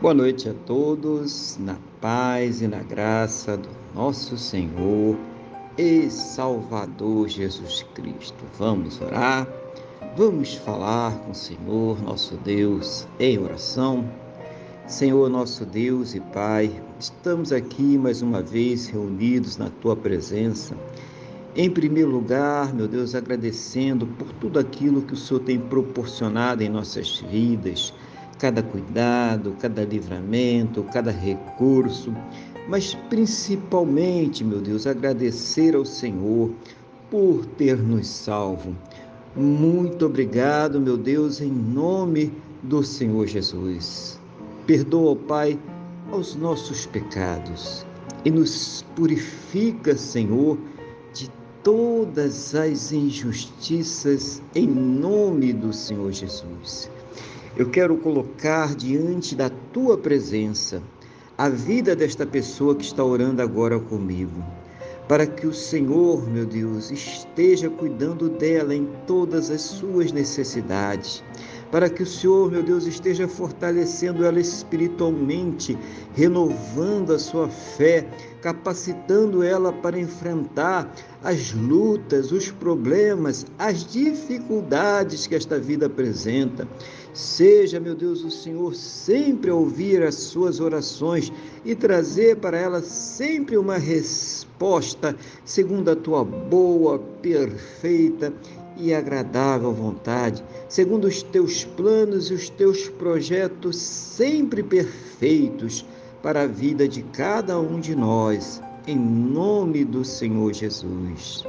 Boa noite a todos, na paz e na graça do nosso Senhor e Salvador Jesus Cristo. Vamos orar, vamos falar com o Senhor, nosso Deus, em oração. Senhor, nosso Deus e Pai, estamos aqui mais uma vez reunidos na Tua presença. Em primeiro lugar, meu Deus, agradecendo por tudo aquilo que o Senhor tem proporcionado em nossas vidas cada cuidado, cada livramento, cada recurso, mas principalmente, meu Deus, agradecer ao Senhor por ter nos salvo. Muito obrigado, meu Deus, em nome do Senhor Jesus. Perdoa, Pai, aos nossos pecados e nos purifica, Senhor, de todas as injustiças em nome do Senhor Jesus. Eu quero colocar diante da tua presença a vida desta pessoa que está orando agora comigo, para que o Senhor, meu Deus, esteja cuidando dela em todas as suas necessidades para que o Senhor, meu Deus, esteja fortalecendo ela espiritualmente, renovando a sua fé, capacitando ela para enfrentar as lutas, os problemas, as dificuldades que esta vida apresenta. Seja, meu Deus, o Senhor sempre ouvir as suas orações e trazer para ela sempre uma resposta segundo a tua boa, perfeita e agradável vontade, segundo os teus planos e os teus projetos sempre perfeitos para a vida de cada um de nós, em nome do Senhor Jesus.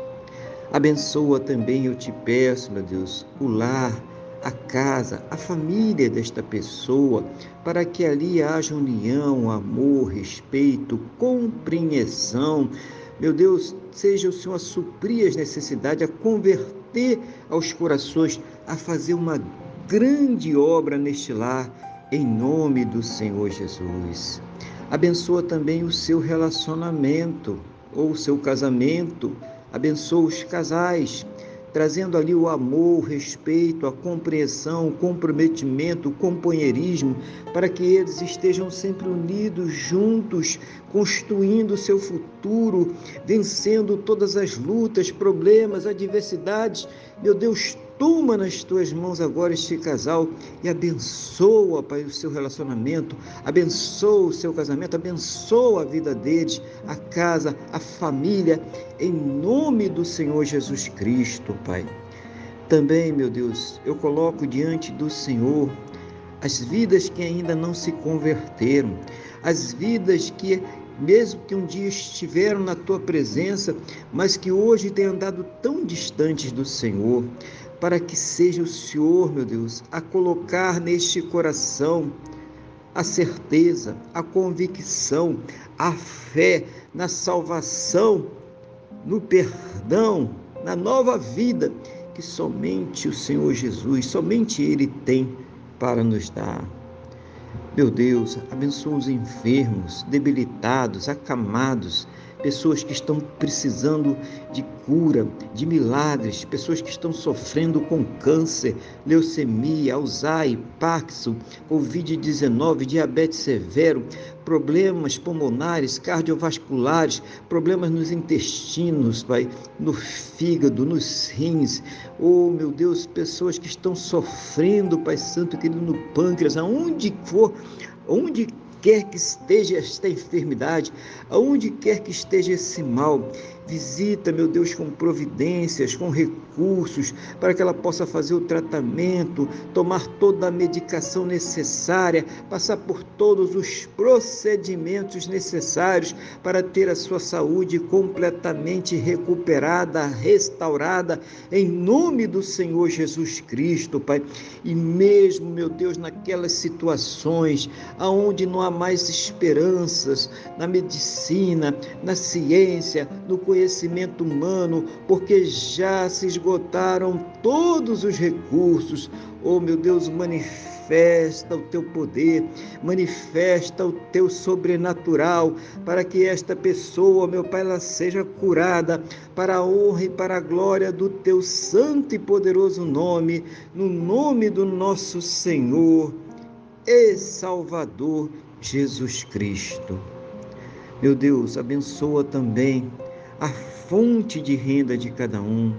Abençoa também, eu te peço, meu Deus, o lar, a casa, a família desta pessoa, para que ali haja união, amor, respeito, compreensão. Meu Deus, seja o Senhor a suprir as necessidades, a converter aos corações, a fazer uma grande obra neste lar, em nome do Senhor Jesus. Abençoa também o seu relacionamento ou o seu casamento, abençoa os casais, trazendo ali o amor, o respeito, a compreensão, o comprometimento, o companheirismo, para que eles estejam sempre unidos, juntos, construindo o seu futuro, vencendo todas as lutas, problemas, adversidades. Meu Deus, Toma nas tuas mãos agora este casal e abençoa, Pai, o seu relacionamento, abençoa o seu casamento, abençoa a vida deles, a casa, a família, em nome do Senhor Jesus Cristo, Pai. Também, meu Deus, eu coloco diante do Senhor as vidas que ainda não se converteram, as vidas que mesmo que um dia estiveram na tua presença, mas que hoje têm andado tão distantes do Senhor para que seja o Senhor, meu Deus, a colocar neste coração a certeza, a convicção, a fé na salvação, no perdão, na nova vida que somente o Senhor Jesus, somente Ele tem para nos dar. Meu Deus, abençoa os enfermos, debilitados, acamados, pessoas que estão precisando de cura, de milagres, pessoas que estão sofrendo com câncer, leucemia, Alzheimer, Parkinson, Covid-19, diabetes severo, problemas pulmonares, cardiovasculares, problemas nos intestinos, Pai, no fígado, nos rins. Oh, meu Deus, pessoas que estão sofrendo, Pai Santo querido, no pâncreas, aonde for, onde quer que esteja esta enfermidade, aonde quer que esteja esse mal, visita, meu Deus, com providências, com recursos, para que ela possa fazer o tratamento, tomar toda a medicação necessária, passar por todos os procedimentos necessários para ter a sua saúde completamente recuperada, restaurada, em nome do Senhor Jesus Cristo, Pai. E mesmo, meu Deus, naquelas situações aonde não há mais esperanças na medicina, na ciência, no conhecimento humano, porque já se esgotaram todos os recursos. Oh, meu Deus, manifesta o teu poder, manifesta o teu sobrenatural, para que esta pessoa, meu Pai, ela seja curada para a honra e para a glória do teu santo e poderoso nome, no nome do nosso Senhor e Salvador Jesus Cristo. Meu Deus, abençoa também a fonte de renda de cada um,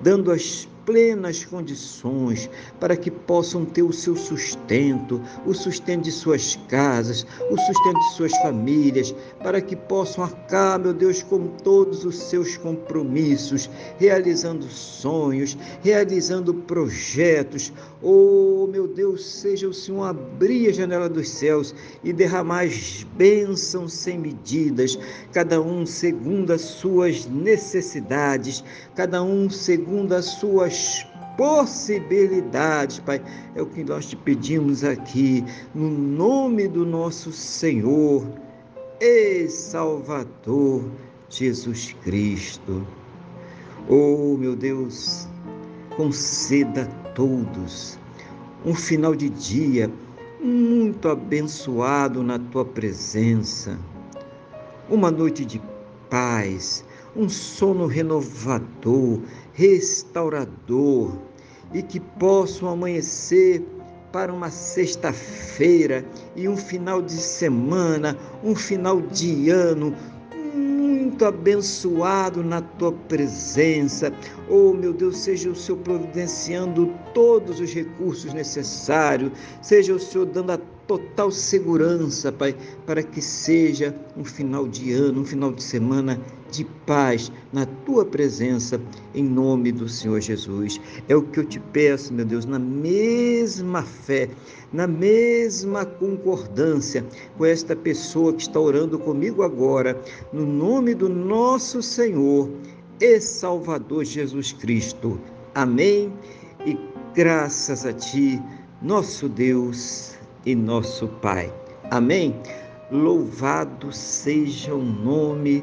dando as plenas condições para que possam ter o seu sustento, o sustento de suas casas, o sustento de suas famílias, para que possam arcar, meu Deus, com todos os seus compromissos, realizando sonhos, realizando projetos. Oh, meu Deus, seja o Senhor abrir a janela dos céus e derramar as bênçãos sem medidas, cada um segundo as suas necessidades, cada um segundo as suas possibilidades, Pai. É o que nós te pedimos aqui, no nome do nosso Senhor e Salvador Jesus Cristo. Oh, meu Deus, conceda a todos um final de dia muito abençoado na tua presença, uma noite de paz, um sono renovador, restaurador e que possam amanhecer para uma sexta-feira e um final de semana, um final de ano muito abençoado na tua presença. Oh, meu Deus, seja o Senhor providenciando todos os recursos necessários, seja o Senhor dando a total segurança, Pai, para que seja um final de ano, um final de semana de paz na tua presença, em nome do Senhor Jesus. É o que eu te peço, meu Deus, na mesma fé, na mesma concordância com esta pessoa que está orando comigo agora, no nome do nosso Senhor e Salvador Jesus Cristo. Amém. E graças a ti, nosso Deus e nosso Pai. Amém? Louvado seja o nome